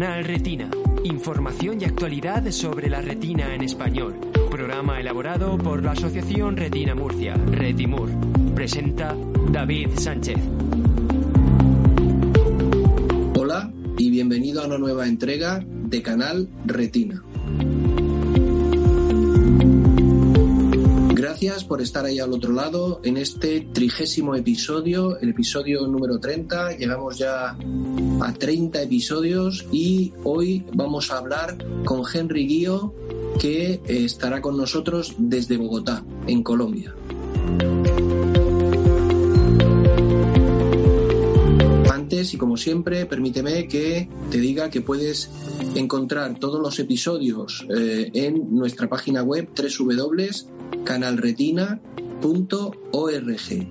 Canal Retina. Información y actualidad sobre la retina en español. Programa elaborado por la Asociación Retina Murcia, Retimur. Presenta David Sánchez. Hola y bienvenido a una nueva entrega de Canal Retina. Gracias por estar ahí al otro lado en este trigésimo episodio, el episodio número 30. Llegamos ya a 30 episodios y hoy vamos a hablar con Henry Guío, que estará con nosotros desde Bogotá, en Colombia. Antes y como siempre, permíteme que te diga que puedes encontrar todos los episodios eh, en nuestra página web www.canalretina.org.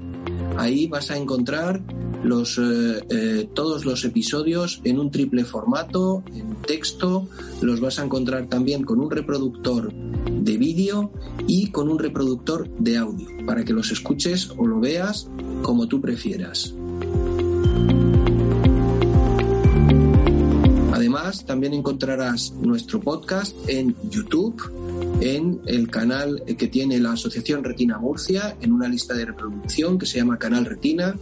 Ahí vas a encontrar los, eh, eh, todos los episodios en un triple formato, en texto, los vas a encontrar también con un reproductor de vídeo y con un reproductor de audio, para que los escuches o lo veas como tú prefieras. Además, también encontrarás nuestro podcast en YouTube, en el canal que tiene la Asociación Retina Murcia, en una lista de reproducción que se llama Canal Retina,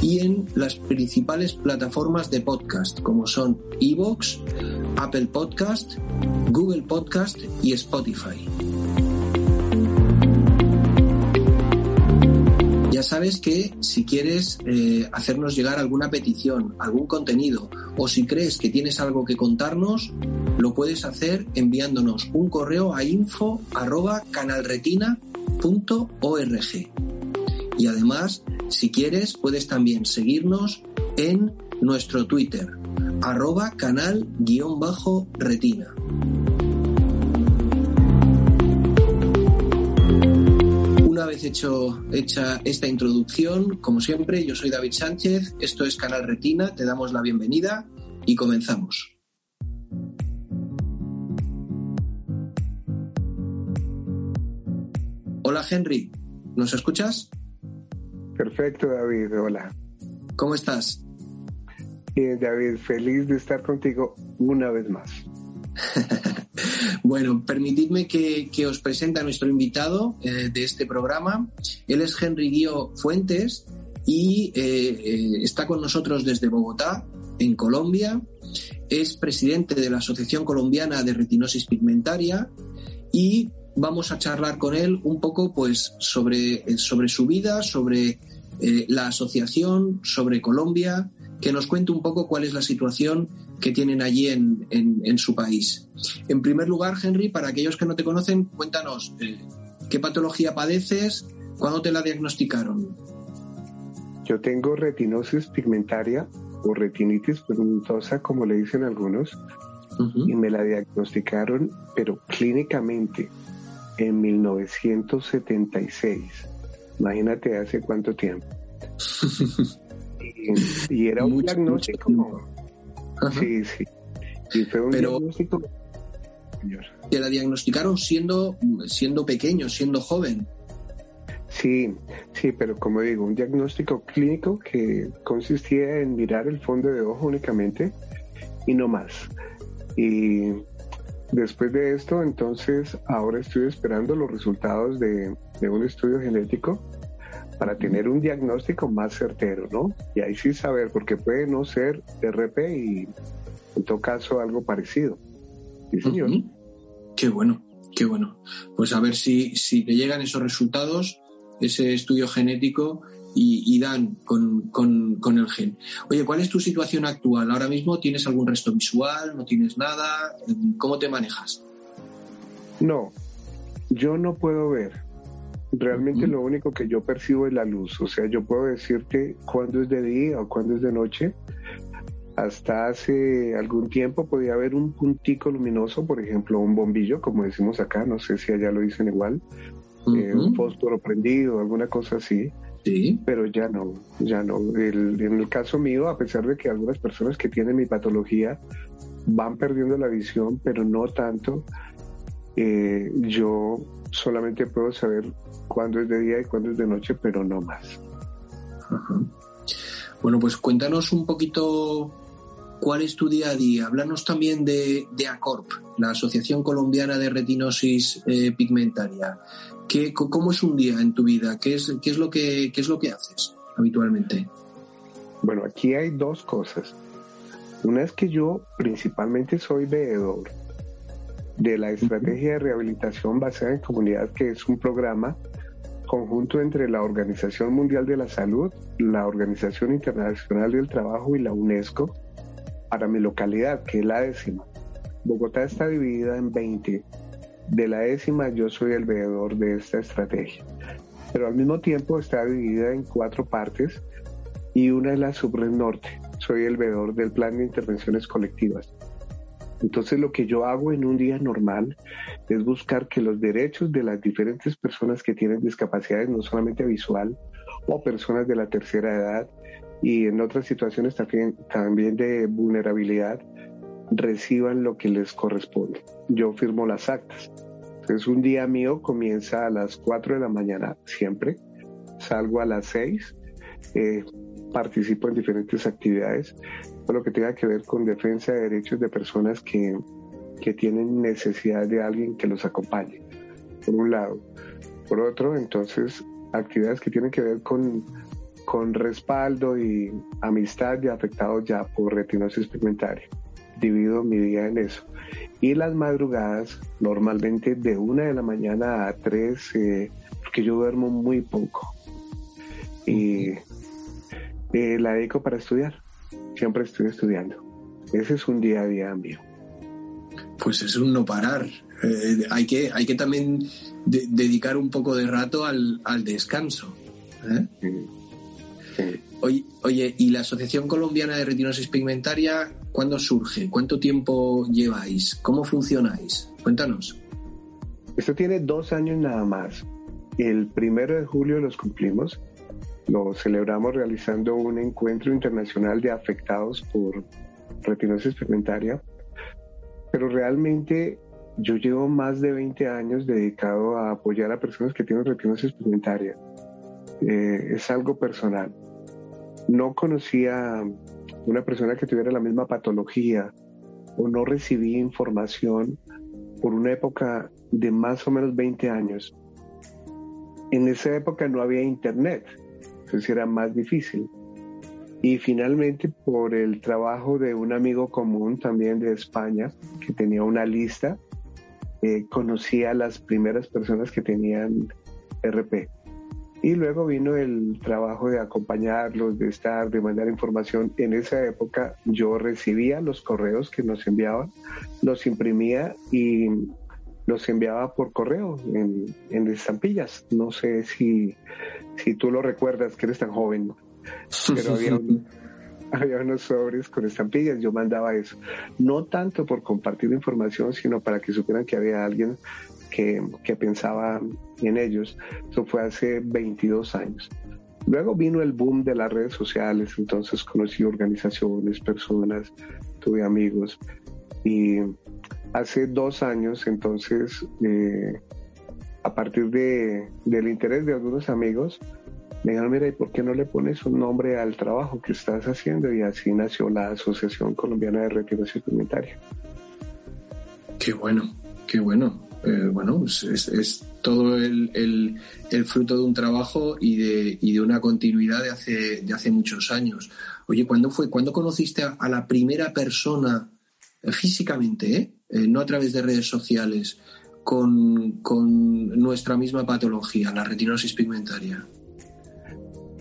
y en las principales plataformas de podcast, como son Evox, Apple Podcast, Google Podcast y Spotify. Ya sabes que si quieres eh, hacernos llegar alguna petición, algún contenido, o si crees que tienes algo que contarnos, lo puedes hacer enviándonos un correo a info@canalretina.org. Y además, si quieres, puedes también seguirnos en nuestro Twitter, arroba canal-retina. Una vez hecho, hecha esta introducción, como siempre, yo soy David Sánchez, esto es Canal Retina, te damos la bienvenida y comenzamos. Hola Henry, ¿nos escuchas? Perfecto, David, hola. ¿Cómo estás? Bien, David, feliz de estar contigo una vez más. bueno, permitidme que, os presente a nuestro invitado eh, de este programa. Él es Henry Guío Fuentes y eh, eh, está con nosotros desde Bogotá, en Colombia. Es presidente de la Asociación Colombiana de Retinosis Pigmentaria y vamos a charlar con él un poco pues sobre, sobre su vida, sobre la asociación, sobre Colombia, que nos cuente un poco cuál es la situación que tienen allí en, en, su país. En primer lugar, Henry, para aquellos que no te conocen, cuéntanos eh, qué patología padeces, cuándo te la diagnosticaron. Yo tengo retinosis pigmentaria o retinitis pigmentosa, como le dicen algunos, y me la diagnosticaron, pero clínicamente, en 1976. Imagínate hace cuánto tiempo. y, era un diagnóstico. Sí, sí. Y fue un Pero, diagnóstico. Te la diagnosticaron siendo, siendo pequeño, siendo joven. Sí, sí, pero como digo, un diagnóstico clínico que consistía en mirar el fondo de ojo únicamente y no más. Y después de esto, entonces, ahora estoy esperando los resultados de, de un estudio genético para tener un diagnóstico más certero, ¿no? Y ahí sí saber, porque puede no ser RP y en todo caso algo parecido. Sí, señor. Qué bueno, qué bueno. Pues a ver si, si te llegan esos resultados, ese estudio genético y, dan con, con, con, el gen. Oye, ¿cuál es tu situación actual? ¿Ahora mismo tienes algún resto visual? ¿No tienes nada? ¿Cómo te manejas? No, yo no puedo ver Realmente lo único que yo percibo es la luz. O sea, yo puedo decirte cuándo es de día o cuándo es de noche. Hasta hace algún tiempo podía haber un puntico luminoso, por ejemplo, un bombillo, como decimos acá, no sé si allá lo dicen igual, eh, un fósforo prendido, alguna cosa así. Sí. Pero ya no, ya no. en el caso mío, a pesar de que algunas personas que tienen mi patología van perdiendo la visión, pero no tanto, eh, yo solamente puedo saber cuándo es de día y cuándo es de noche, pero no más. Bueno, pues cuéntanos un poquito cuál es tu día a día. Háblanos también de, de ACORP, la Asociación Colombiana de Retinosis eh, Pigmentaria. ¿Qué, ¿Cómo es un día en tu vida? ¿Qué es, qué es, lo, que, qué es lo que haces habitualmente? Bueno, aquí hay dos cosas. Una es que yo principalmente soy veedor de la Estrategia de Rehabilitación Basada en Comunidad, que es un programa conjunto entre la Organización Mundial de la Salud, la Organización Internacional del Trabajo y la UNESCO para mi localidad, que es la décima. Bogotá está dividida en 20. De la décima yo soy el veedor de esta estrategia. Pero al mismo tiempo está dividida en cuatro partes y una es la subred norte. Soy el veedor del plan de intervenciones colectivas. Entonces lo que yo hago en un día normal es buscar que los derechos de las diferentes personas que tienen discapacidades, no solamente visual, o personas de la tercera edad y en otras situaciones también, también de vulnerabilidad, reciban lo que les corresponde. Yo firmo las actas. Entonces un día mío comienza a las 4 de la mañana siempre, salgo a las 6, eh, participo en diferentes actividades, todo lo que tenga que ver con defensa de derechos de personas que, que tienen necesidad de alguien que los acompañe, por un lado. Por otro, entonces, actividades que tienen que ver con, con respaldo y amistad de afectados ya por retinosis pigmentaria. Divido mi día en eso. Y las madrugadas, normalmente de una de la mañana a tres, eh, porque yo duermo muy poco. Y eh, la dedico para estudiar. Siempre estoy estudiando. Ese es un día a día mío. Pues es un no parar. Eh, hay, que, hay que también dedicar un poco de rato al, descanso. ¿eh? Oye, oye, ¿y la Asociación Colombiana de Retinosis Pigmentaria cuándo surge? ¿Cuánto tiempo lleváis? ¿Cómo funcionáis? Cuéntanos. Esto tiene dos años nada más. El primero de julio los cumplimos lo celebramos realizando un encuentro internacional de afectados por retinosis pigmentaria, pero realmente yo llevo más de 20 años dedicado a apoyar a personas que tienen retinosis pigmentaria. Eh, es algo personal. No conocía una persona que tuviera la misma patología o no recibí información por una época de más o menos 20 años. En esa época no había internet, entonces era más difícil. Y finalmente por el trabajo de un amigo común también de España, que tenía una lista, eh, conocí a las primeras personas que tenían RP. Y luego vino el trabajo de acompañarlos, de estar, de mandar información. En esa época yo recibía los correos que nos enviaban, los imprimía y los enviaba por correo en, en estampillas. No sé si, si tú lo recuerdas, que eres tan joven, pero había, había unos sobres con estampillas, yo mandaba eso. No tanto por compartir información, sino para que supieran que había alguien que, que pensaba en ellos. Eso fue hace 22 años. Luego vino el boom de las redes sociales, entonces conocí organizaciones, personas, tuve amigos y hace dos años, entonces, eh, a partir de, del interés de algunos amigos, me dijeron, mira, ¿y por qué no le pones un nombre al trabajo que estás haciendo? Y así nació la Asociación Colombiana de Retiro Suplementario. Qué bueno, qué bueno. Eh, bueno, es, es, todo el, el, fruto de un trabajo y de, y de una continuidad de hace, de hace muchos años. Oye, ¿cuándo fue? ¿Cuándo conociste a, a la primera persona físicamente, ¿eh? Eh, no a través de redes sociales, con, nuestra misma patología, la retinosis pigmentaria?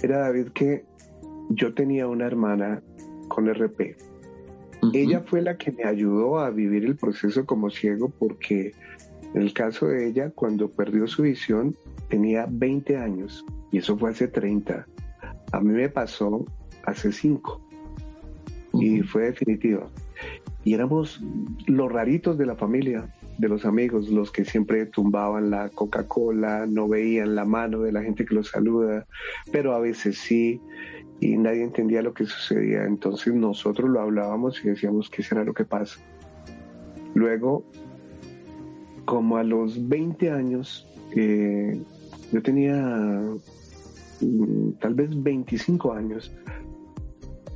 Era David que yo tenía una hermana con RP. Ella fue la que me ayudó a vivir el proceso como ciego porque en el caso de ella, cuando perdió su visión, tenía 20 años y eso fue hace 30. A mí me pasó hace 5 y fue definitiva. Y éramos los raritos de la familia, de los amigos, los que siempre tumbaban la Coca-Cola, no veían la mano de la gente que los saluda, pero a veces sí, y nadie entendía lo que sucedía. Entonces nosotros lo hablábamos y decíamos, ¿qué será lo que pasa? Luego, como a los 20 años, yo tenía mm, tal vez 25 años,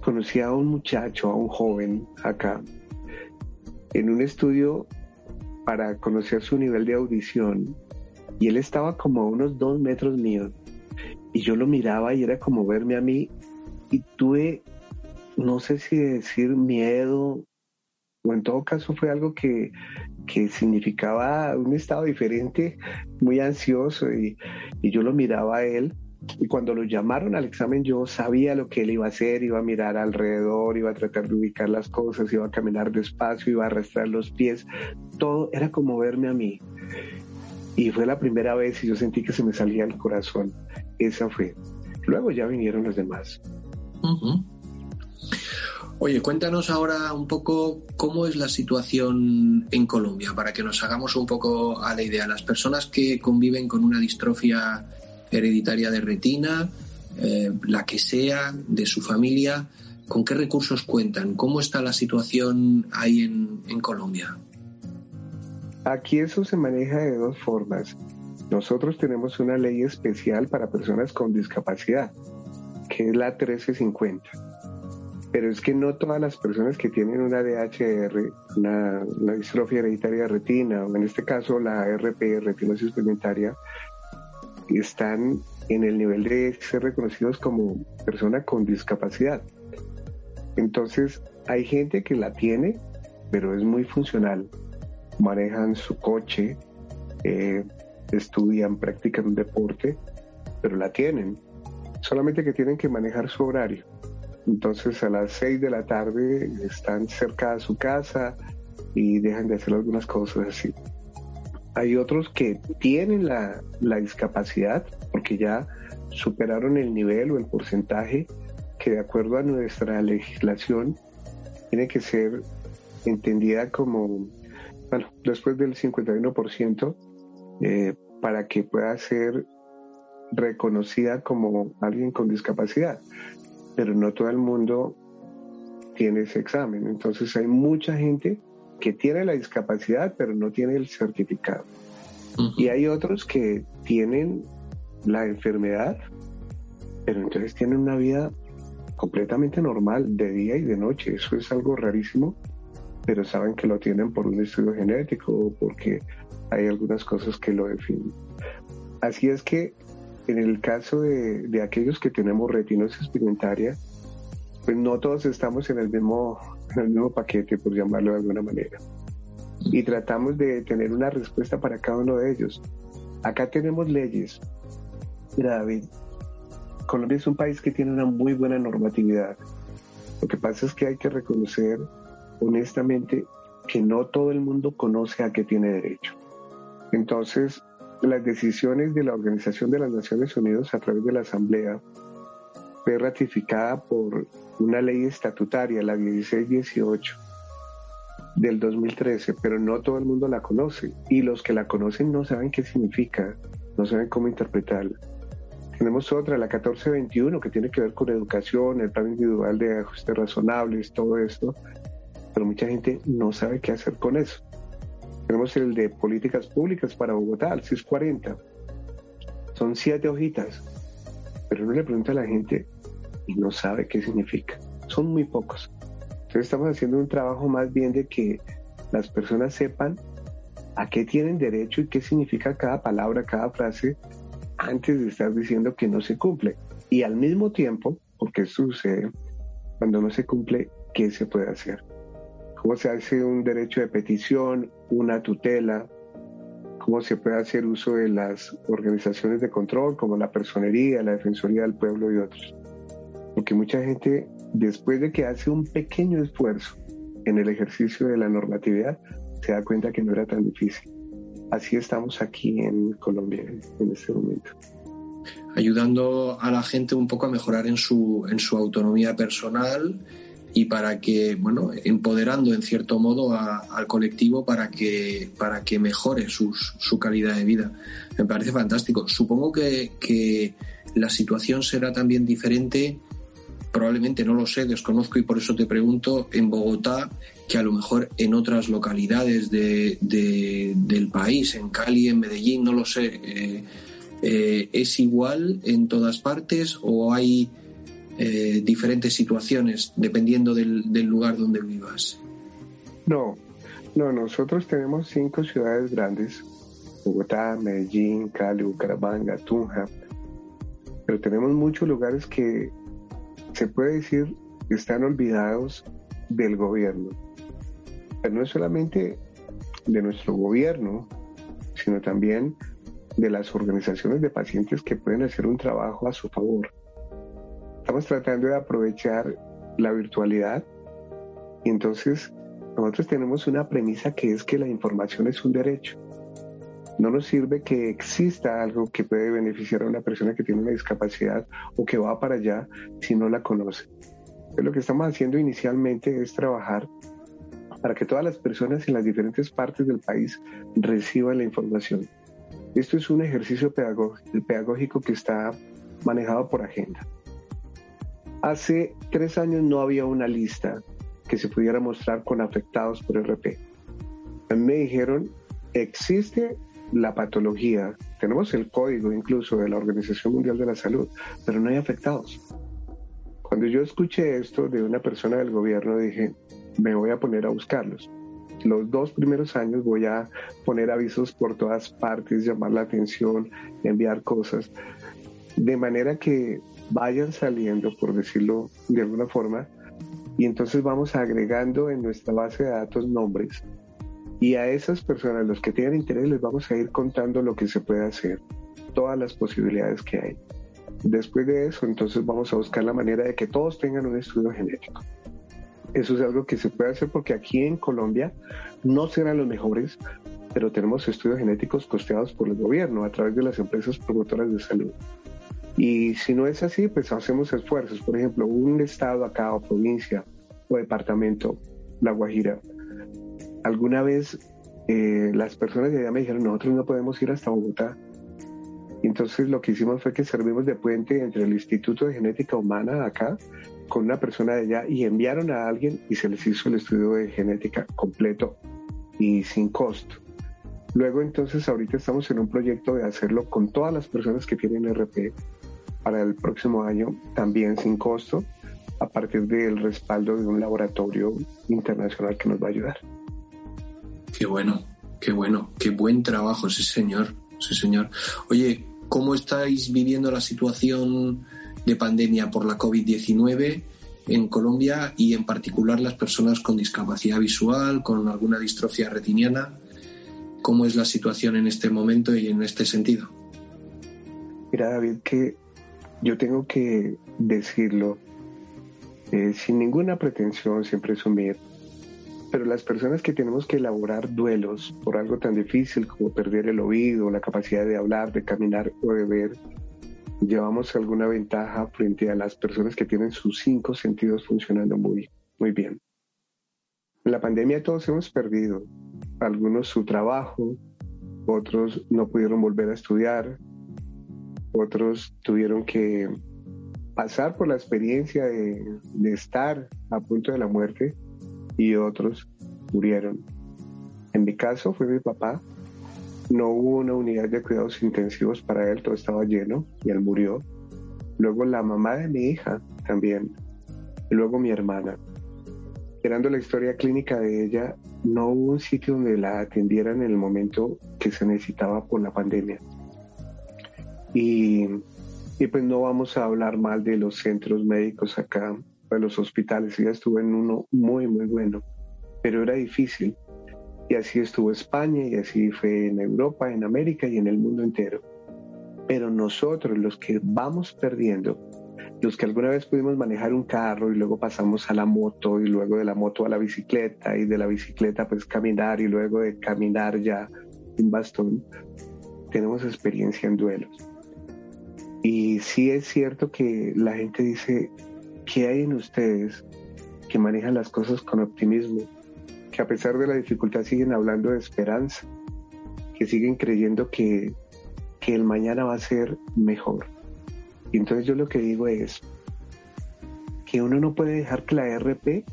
conocí a un muchacho, a un joven acá, en un estudio para conocer su nivel de audición y él estaba como a unos dos metros míos y yo lo miraba y era como verme a mí y tuve, no sé si decir miedo o en todo caso fue algo que, que significaba un estado diferente, muy ansioso y, y yo lo miraba a él y cuando lo llamaron al examen yo sabía lo que él iba a hacer, iba a mirar alrededor, iba a tratar de ubicar las cosas, iba a caminar despacio, iba a arrastrar los pies, todo era como verme a mí. Y fue la primera vez y yo sentí que se me salía el corazón. Esa fue. Luego ya vinieron los demás. Oye, cuéntanos ahora un poco cómo es la situación en Colombia, para que nos hagamos un poco a la idea. Las personas que conviven con una distrofia hereditaria de retina, eh, la que sea, de su familia, ¿con qué recursos cuentan? ¿Cómo está la situación ahí en, en Colombia? Aquí eso se maneja de dos formas. Nosotros tenemos una ley especial para personas con discapacidad, que es la 1350. Pero es que no todas las personas que tienen una DHR, una, una distrofia hereditaria de retina, o en este caso la RP, retinosis pigmentaria, están en el nivel de ser reconocidos como persona con discapacidad. Entonces, hay gente que la tiene, pero es muy funcional. Manejan su coche, eh, estudian, practican un deporte, pero la tienen. Solamente que tienen que manejar su horario. Entonces, a las 6 de la tarde están cerca de su casa y dejan de hacer algunas cosas así. Hay otros que tienen la, discapacidad porque ya superaron el nivel o el porcentaje que de acuerdo a nuestra legislación tiene que ser entendida como, bueno, después del 51% eh, para que pueda ser reconocida como alguien con discapacidad. Pero no todo el mundo tiene ese examen. Entonces hay mucha gente que tiene la discapacidad pero no tiene el certificado. Y hay otros que tienen la enfermedad, pero entonces tienen una vida completamente normal de día y de noche. Eso es algo rarísimo, pero saben que lo tienen por un estudio genético o porque hay algunas cosas que lo definen. Así es que en el caso de, de aquellos que tenemos retinosis pigmentaria, pues no todos estamos en el mismo el mismo paquete, por llamarlo de alguna manera. Y tratamos de tener una respuesta para cada uno de ellos. Acá tenemos leyes. Mira, David, Colombia es un país que tiene una muy buena normatividad. Lo que pasa es que hay que reconocer honestamente que no todo el mundo conoce a qué tiene derecho. Entonces, las decisiones de la Organización de las Naciones Unidas a través de la Asamblea fue ratificada por una ley estatutaria, la 1618 del 2013, pero no todo el mundo la conoce y los que la conocen no saben qué significa, no saben cómo interpretarla. Tenemos otra, la 1421, que tiene que ver con educación, el plan individual de ajustes razonables, todo esto, pero mucha gente no sabe qué hacer con eso. Tenemos el de políticas públicas para Bogotá, el 640. Son siete hojitas, pero uno le pregunta a la gente y no sabe qué significa. Son muy pocos. Entonces estamos haciendo un trabajo más bien de que las personas sepan a qué tienen derecho y qué significa cada palabra, cada frase, antes de estar diciendo que no se cumple. Y al mismo tiempo, porque sucede, cuando no se cumple, ¿qué se puede hacer? ¿Cómo se hace un derecho de petición, una tutela? ¿Cómo se puede hacer uso de las organizaciones de control como la personería, la Defensoría del Pueblo y otros? Porque mucha gente, después de que hace un pequeño esfuerzo en el ejercicio de la normatividad, se da cuenta que no era tan difícil. así estamos aquí en Colombia en este momento. Ayudando a la gente un poco a mejorar en su, en su autonomía personal y para que, bueno, empoderando en cierto modo al colectivo para que, para que mejore su calidad de vida. Me parece fantástico. Supongo que, que la situación será también diferente probablemente no lo sé, desconozco y por eso te pregunto, en Bogotá, que a lo mejor en otras localidades de, del país, en Cali, en Medellín, no lo sé, eh, eh, ¿es igual en todas partes o hay eh, diferentes situaciones dependiendo del, lugar donde vivas? No, no, nosotros tenemos cinco ciudades grandes, Bogotá, Medellín, Cali, Bucaramanga, Tunja, pero tenemos muchos lugares que se puede decir están olvidados del gobierno. Pero no es solamente de nuestro gobierno, sino también de las organizaciones de pacientes que pueden hacer un trabajo a su favor. Estamos tratando de aprovechar la virtualidad y entonces nosotros tenemos una premisa que es que la información es un derecho. No nos sirve que exista algo que puede beneficiar a una persona que tiene una discapacidad o que va para allá si no la conoce. lo que estamos haciendo inicialmente es trabajar para que todas las personas en las diferentes partes del país reciban la información. Esto es un ejercicio pedagógico que está manejado por agenda. Hace tres años no había una lista que se pudiera mostrar con afectados por RP. Me dijeron, existe la patología, tenemos el código incluso de la Organización Mundial de la Salud, pero no hay afectados. Cuando yo escuché esto de una persona del gobierno, dije, me voy a poner a buscarlos. Los dos primeros años voy a poner avisos por todas partes, llamar la atención, enviar cosas, de manera que vayan saliendo, por decirlo de alguna forma, y entonces vamos agregando en nuestra base de datos nombres y a esas personas, los que tienen interés, les vamos a ir contando lo que se puede hacer, todas las posibilidades que hay. Después de eso, entonces vamos a buscar la manera de que todos tengan un estudio genético. Eso es algo que se puede hacer porque aquí en Colombia no serán los mejores, pero tenemos estudios genéticos costeados por el gobierno a través de las empresas promotoras de salud. Y si no es así, pues hacemos esfuerzos. Por ejemplo, un estado acá o provincia o departamento, La Guajira, alguna vez eh, las personas de allá me dijeron, nosotros no podemos ir hasta Bogotá. entonces lo que hicimos fue que servimos de puente entre el Instituto de Genética Humana acá con una persona de allá y enviaron a alguien y se les hizo el estudio de genética completo y sin costo. Luego entonces ahorita estamos en un proyecto de hacerlo con todas las personas que tienen RP para el próximo año, también sin costo, a partir del respaldo de un laboratorio internacional que nos va a ayudar. Qué bueno, qué bueno, qué buen trabajo ese señor, ese señor. Oye, ¿cómo estáis viviendo la situación de pandemia por la COVID-19 en Colombia y en particular las personas con discapacidad visual, con alguna distrofia retiniana? ¿Cómo es la situación en este momento y en este sentido? Mira, David, que yo tengo que decirlo eh, sin ninguna pretensión, sin presumir pero las personas que tenemos que elaborar duelos por algo tan difícil como perder el oído, la capacidad de hablar, de caminar o de ver, llevamos alguna ventaja frente a las personas que tienen sus cinco sentidos funcionando muy, muy bien. En la pandemia todos hemos perdido, algunos su trabajo, otros no pudieron volver a estudiar, otros tuvieron que pasar por la experiencia de, estar a punto de la muerte y otros murieron. En mi caso fue mi papá. No hubo una unidad de cuidados intensivos para él, todo estaba lleno y él murió. Luego la mamá de mi hija también. Y luego mi hermana. Esperando la historia clínica de ella, no hubo un sitio donde la atendieran en el momento que se necesitaba por la pandemia. Y, y pues no vamos a hablar mal de los centros médicos acá de los hospitales. Ella estuvo en uno muy, muy bueno, pero era difícil. Y así estuvo España y así fue en Europa, en América y en el mundo entero. Pero nosotros, los que vamos perdiendo, los que alguna vez pudimos manejar un carro y luego pasamos a la moto y luego de la moto a la bicicleta y de la bicicleta pues caminar y luego de caminar ya un bastón, tenemos experiencia en duelos. Y sí es cierto que la gente dice, ¿qué hay en ustedes que manejan las cosas con optimismo? Que a pesar de la dificultad siguen hablando de esperanza, que siguen creyendo que, que el mañana va a ser mejor. Y entonces yo lo que digo es que uno no puede dejar que la RP,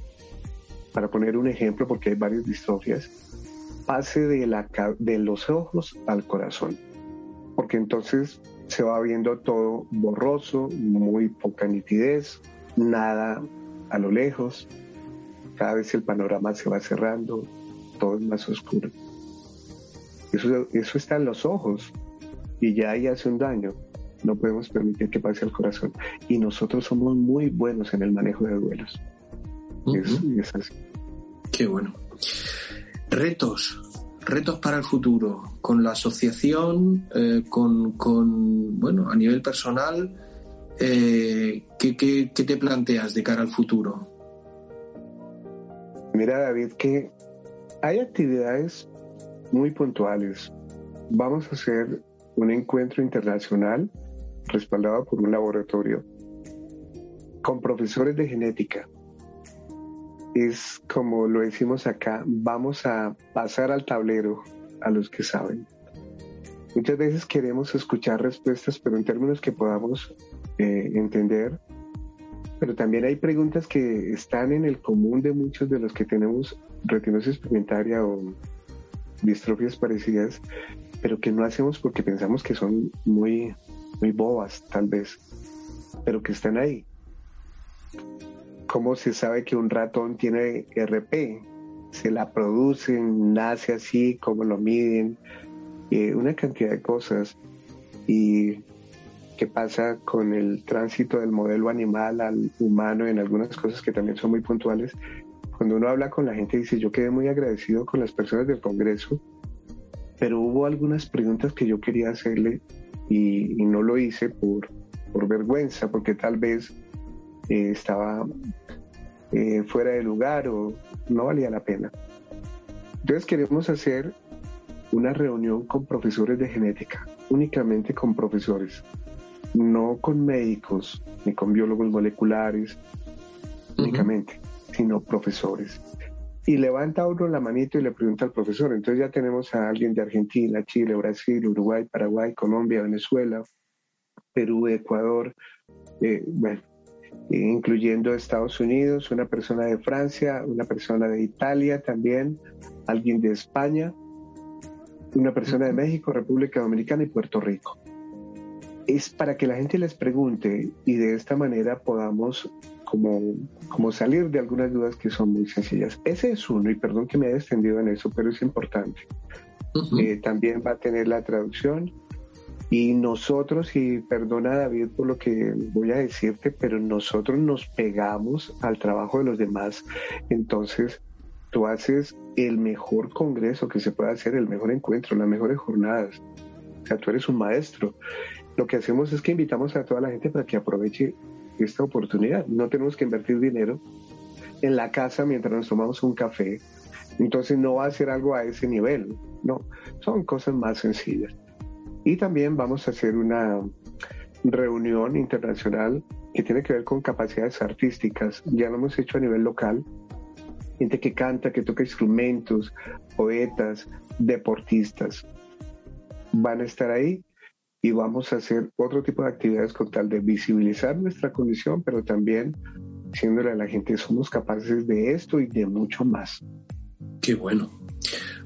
para poner un ejemplo, porque hay varias distrofias, pase de, la, de los ojos al corazón. Porque entonces se va viendo todo borroso, muy poca nitidez, nada a lo lejos. Cada vez el panorama se va cerrando, todo es más oscuro. Eso, eso está en los ojos y ya ahí hace un daño no podemos permitir que pase al corazón. Y nosotros somos muy buenos en el manejo de duelos. es, así. Qué bueno. Retos, retos para el futuro, con la asociación, eh, con, bueno, a nivel personal, eh, ¿qué, qué, qué te planteas de cara al futuro? Mira, David, que hay actividades muy puntuales. Vamos a hacer un encuentro internacional respaldado por un laboratorio con profesores de genética. Es como lo decimos acá, vamos a pasar al tablero a los que saben. Muchas veces queremos escuchar respuestas, pero en términos que podamos eh, entender. Pero también hay preguntas que están en el común de muchos de los que tenemos retinosis pigmentaria o distrofias parecidas, pero que no hacemos porque pensamos que son muy muy bobas tal vez, pero que están ahí. ¿Cómo se sabe que un ratón tiene RP? Se la producen, nace así, cómo lo miden, eh, una cantidad de cosas. Y qué pasa con el tránsito del modelo animal al humano en algunas cosas que también son muy puntuales. Cuando uno habla con la gente dice, yo quedé muy agradecido con las personas del Congreso, pero hubo algunas preguntas que yo quería hacerle y, no lo hice por, por vergüenza, porque tal vez eh, estaba eh, fuera de lugar o no valía la pena. Entonces queremos hacer una reunión con profesores de genética, únicamente con profesores, no con médicos ni con biólogos moleculares, únicamente, sino profesores y levanta uno la manito y le pregunta al profesor. Entonces ya tenemos a alguien de Argentina, Chile, Brasil, Uruguay, Paraguay, Colombia, Venezuela, Perú, Ecuador, eh, bueno, incluyendo Estados Unidos, una persona de Francia, una persona de Italia también, alguien de España, una persona de México, República Dominicana y Puerto Rico. Es para que la gente les pregunte y de esta manera podamos como, como salir de algunas dudas que son muy sencillas. Ese es uno, y perdón que me haya extendido en eso, pero es importante. Eh, también va a tener la traducción. Y nosotros, y perdona David por lo que voy a decirte, pero nosotros nos pegamos al trabajo de los demás. Entonces, tú haces el mejor congreso que se pueda hacer, el mejor encuentro, las mejores jornadas. O sea, tú eres un maestro. Lo que hacemos es que invitamos a toda la gente para que aproveche esta oportunidad. No tenemos que invertir dinero en la casa mientras nos tomamos un café. Entonces no va a ser algo a ese nivel, no, son cosas más sencillas. Y también vamos a hacer una reunión internacional que tiene que ver con capacidades artísticas. Ya lo hemos hecho a nivel local. Gente que canta, que toca instrumentos, poetas, deportistas. Van a estar ahí y vamos a hacer otro tipo de actividades con tal de visibilizar nuestra condición, pero también diciéndole a la gente somos capaces de esto y de mucho más. Qué bueno.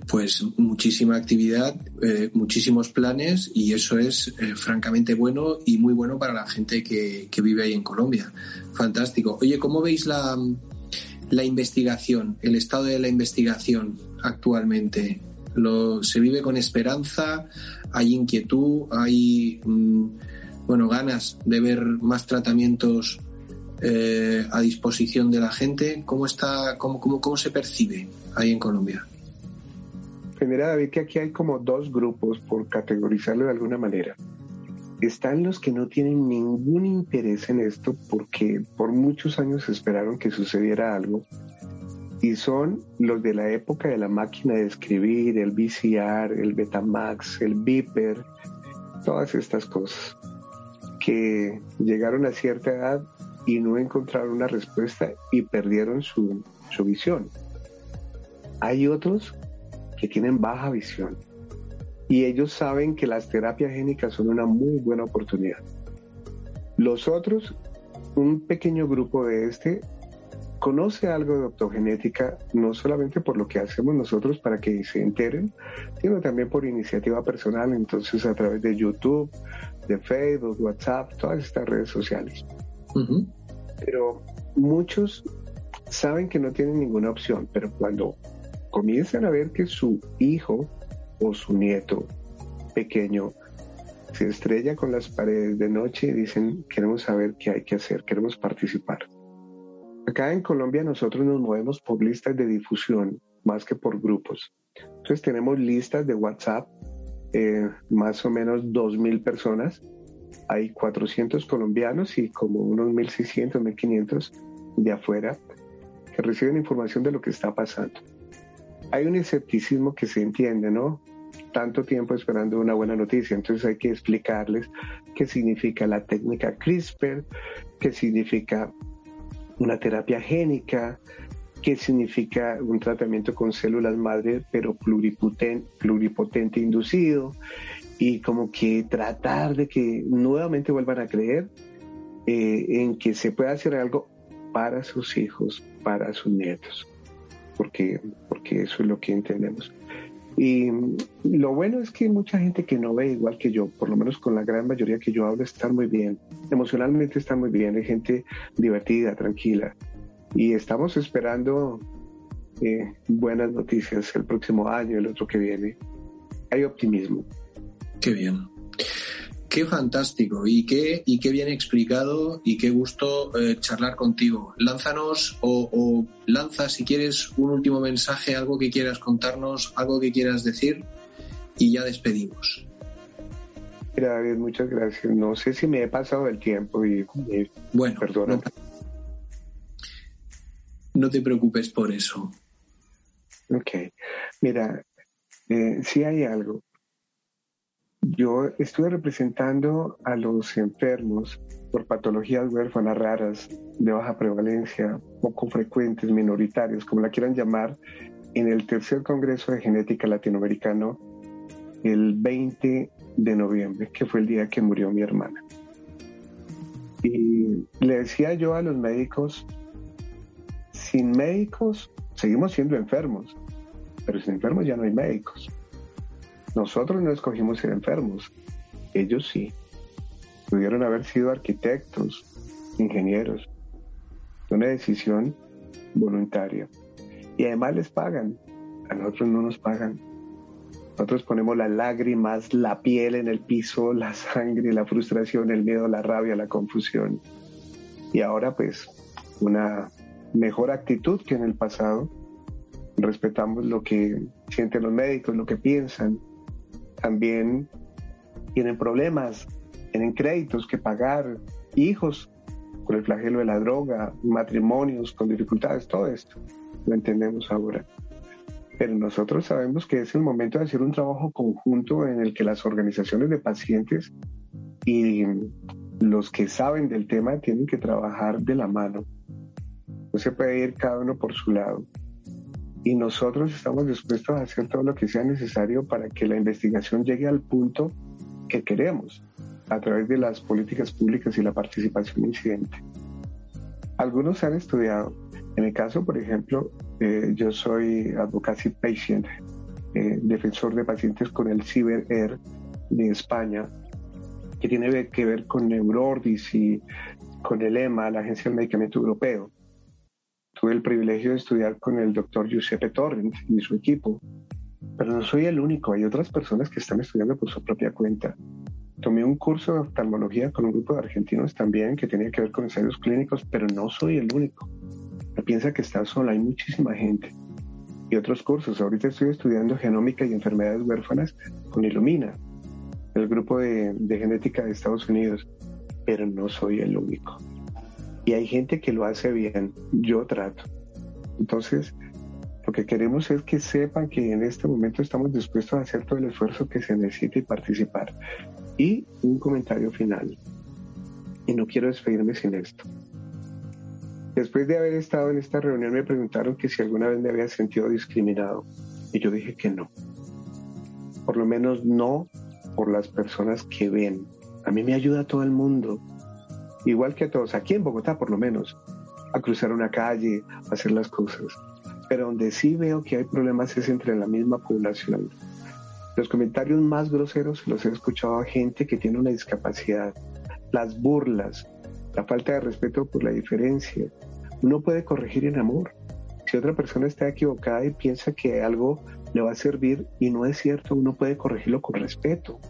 Pues muchísima actividad, eh, muchísimos planes y eso es eh, francamente bueno y muy bueno para la gente que, vive ahí en Colombia. Fantástico. Oye, ¿cómo veis la, la investigación, el estado de la investigación actualmente? Lo, ¿Se vive con esperanza? hay inquietud, hay mm, bueno, ganas de ver más tratamientos eh, a disposición de la gente. ¿Cómo, está, cómo, cómo, cómo se percibe ahí en Colombia? Mira, David, que aquí hay como dos grupos, por categorizarlo de alguna manera. Están los que no tienen ningún interés en esto porque por muchos años esperaron que sucediera algo y son los de la época de la máquina de escribir, el VCR, el Betamax, el Beeper, todas estas cosas que llegaron a cierta edad y no encontraron una respuesta y perdieron su, su visión. Hay otros que tienen baja visión y ellos saben que las terapias génicas son una muy buena oportunidad. Los otros, un pequeño grupo de este, conoce algo de optogenética, no solamente por lo que hacemos nosotros para que se enteren, sino también por iniciativa personal, entonces a través de YouTube, de Facebook, WhatsApp, todas estas redes sociales. Pero muchos saben que no tienen ninguna opción, pero cuando comienzan a ver que su hijo o su nieto pequeño se estrella con las paredes de noche y dicen, queremos saber qué hay que hacer, queremos participar. Acá en Colombia nosotros nos movemos por listas de difusión más que por grupos. Entonces tenemos listas de WhatsApp, eh, más o menos 2.000 personas. Hay 400 colombianos y como unos 1.600, 1.500 de afuera que reciben información de lo que está pasando. Hay un escepticismo que se entiende, ¿no? Tanto tiempo esperando una buena noticia, entonces hay que explicarles qué significa la técnica CRISPR, qué significa una terapia génica, qué significa un tratamiento con células madre, pero pluripotente, pluripotente inducido, y como que tratar de que nuevamente vuelvan a creer eh, en que se puede hacer algo para sus hijos, para sus nietos, porque, porque eso es lo que entendemos. Y lo bueno es que mucha gente que no ve igual que yo, por lo menos con la gran mayoría que yo hablo, están muy bien. Emocionalmente están muy bien, hay gente divertida, tranquila. Y estamos esperando eh, buenas noticias el próximo año, el otro que viene. Hay optimismo. Qué bien. Qué fantástico y qué, y qué bien explicado y qué gusto eh, charlar contigo. Lánzanos o, lanza si quieres un último mensaje, algo que quieras contarnos, algo que quieras decir y ya despedimos. Mira, David, muchas gracias. No sé si me he pasado el tiempo y, bueno, perdona. No, te preocupes por eso. Ok, mira, eh, si hay algo yo estuve representando a los enfermos por patologías huérfanas raras de baja prevalencia, poco frecuentes, minoritarios, como la quieran llamar, en el tercer Congreso de Genética Latinoamericano el 20 de noviembre, que fue el día que murió mi hermana. Y le decía yo a los médicos, sin médicos seguimos siendo enfermos, pero sin enfermos ya no hay médicos. Nosotros no escogimos ser enfermos, ellos sí. Pudieron haber sido arquitectos, ingenieros. Una decisión voluntaria. Y además les pagan. A nosotros no nos pagan. Nosotros ponemos las lágrimas, la piel en el piso, la sangre, la frustración, el miedo, la rabia, la confusión. Y ahora pues una mejor actitud que en el pasado. Respetamos lo que sienten los médicos, lo que piensan, también tienen problemas, tienen créditos que pagar, hijos con el flagelo de la droga, matrimonios con dificultades, todo esto lo entendemos ahora. Pero nosotros sabemos que es el momento de hacer un trabajo conjunto en el que las organizaciones de pacientes y los que saben del tema tienen que trabajar de la mano. No se puede ir cada uno por su lado y nosotros estamos dispuestos a hacer todo lo que sea necesario para que la investigación llegue al punto que queremos a través de las políticas públicas y la participación incidente. Algunos han estudiado. En mi caso, por ejemplo, eh, yo soy advocacy patient, eh, defensor de pacientes con el CiberAir de España, que tiene que ver con Neurordis y con el EMA, la Agencia del Medicamento Europeo tuve el privilegio de estudiar con el doctor Giuseppe Torrent y su equipo, pero no soy el único, hay otras personas que están estudiando por su propia cuenta. Tomé un curso de oftalmología con un grupo de argentinos también que tenía que ver con ensayos clínicos, pero no soy el único. No piensa que está sola, hay muchísima gente. Y otros cursos, ahorita estoy estudiando genómica y enfermedades huérfanas con Illumina, el grupo de, de genética de Estados Unidos, pero no soy el único. Y hay gente que lo hace bien, yo trato. Entonces, lo que queremos es que sepan que en este momento estamos dispuestos a hacer todo el esfuerzo que se necesite y participar. Y un comentario final. Y no quiero despedirme sin esto. Después de haber estado en esta reunión me preguntaron que si alguna vez me había sentido discriminado. Y yo dije que no. Por lo menos no por las personas que ven. A mí me ayuda todo el mundo. Igual que a todos, aquí en Bogotá por lo menos, a cruzar una calle, a hacer las cosas. Pero donde sí veo que hay problemas es entre la misma población. Los comentarios más groseros los he escuchado a gente que tiene una discapacidad. Las burlas, la falta de respeto por la diferencia. Uno puede corregir en amor. Si otra persona está equivocada y piensa que algo le va a servir y no es cierto, uno puede corregirlo con respeto.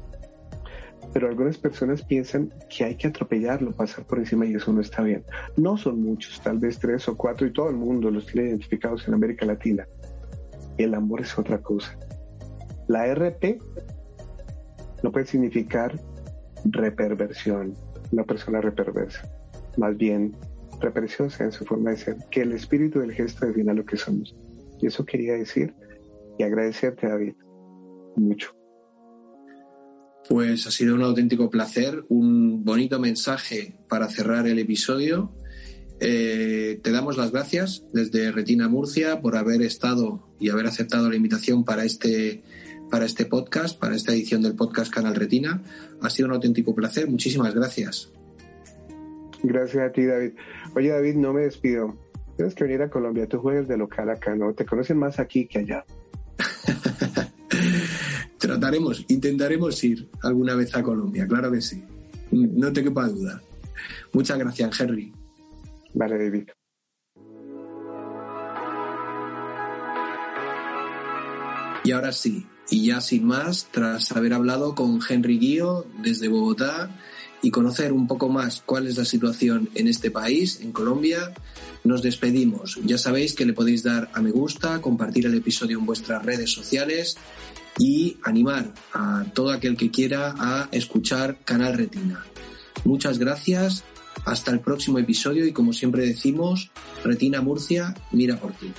Pero algunas personas piensan que hay que atropellarlo, pasar por encima y eso no está bien. No son muchos, tal vez tres o cuatro y todo el mundo los tiene identificados en América Latina. El amor es otra cosa. La RP no puede significar reperversión, una persona reperversa. Más bien, represiosa en su forma de ser, que el espíritu del gesto defina lo que somos. Y eso quería decir y agradecerte, David, mucho. Pues ha sido un auténtico placer, un bonito mensaje para cerrar el episodio. Eh, te damos las gracias desde Retina Murcia por haber estado y haber aceptado la invitación para este, para este podcast, para esta edición del podcast Canal Retina. Ha sido un auténtico placer. Muchísimas gracias. Gracias a ti, David. Oye, David, no me despido. Tienes que venir a Colombia. Tú juegas de local acá, ¿no? Te conocen más aquí que allá. Trataremos, intentaremos ir alguna vez a Colombia, claro que sí. No te quepa duda. Muchas gracias, Henry. Vale, David. Y ahora sí, y ya sin más, tras haber hablado con Henry Guío desde Bogotá y conocer un poco más cuál es la situación en este país, en Colombia, nos despedimos. Ya sabéis que le podéis dar a me gusta, compartir el episodio en vuestras redes sociales y animar a todo aquel que quiera a escuchar Canal Retina. Muchas gracias, hasta el próximo episodio y como siempre decimos, Retina Murcia, mira por ti.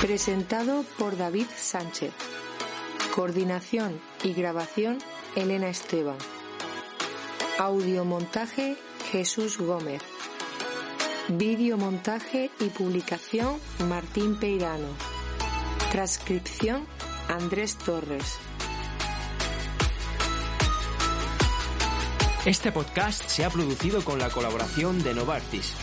Presentado por David Sánchez. Coordinación y grabación Elena Esteban. Audiomontaje Jesús Gómez. Videomontaje y publicación Martín Peirano. Transcripción Andrés Torres. Este podcast se ha producido con la colaboración de Novartis.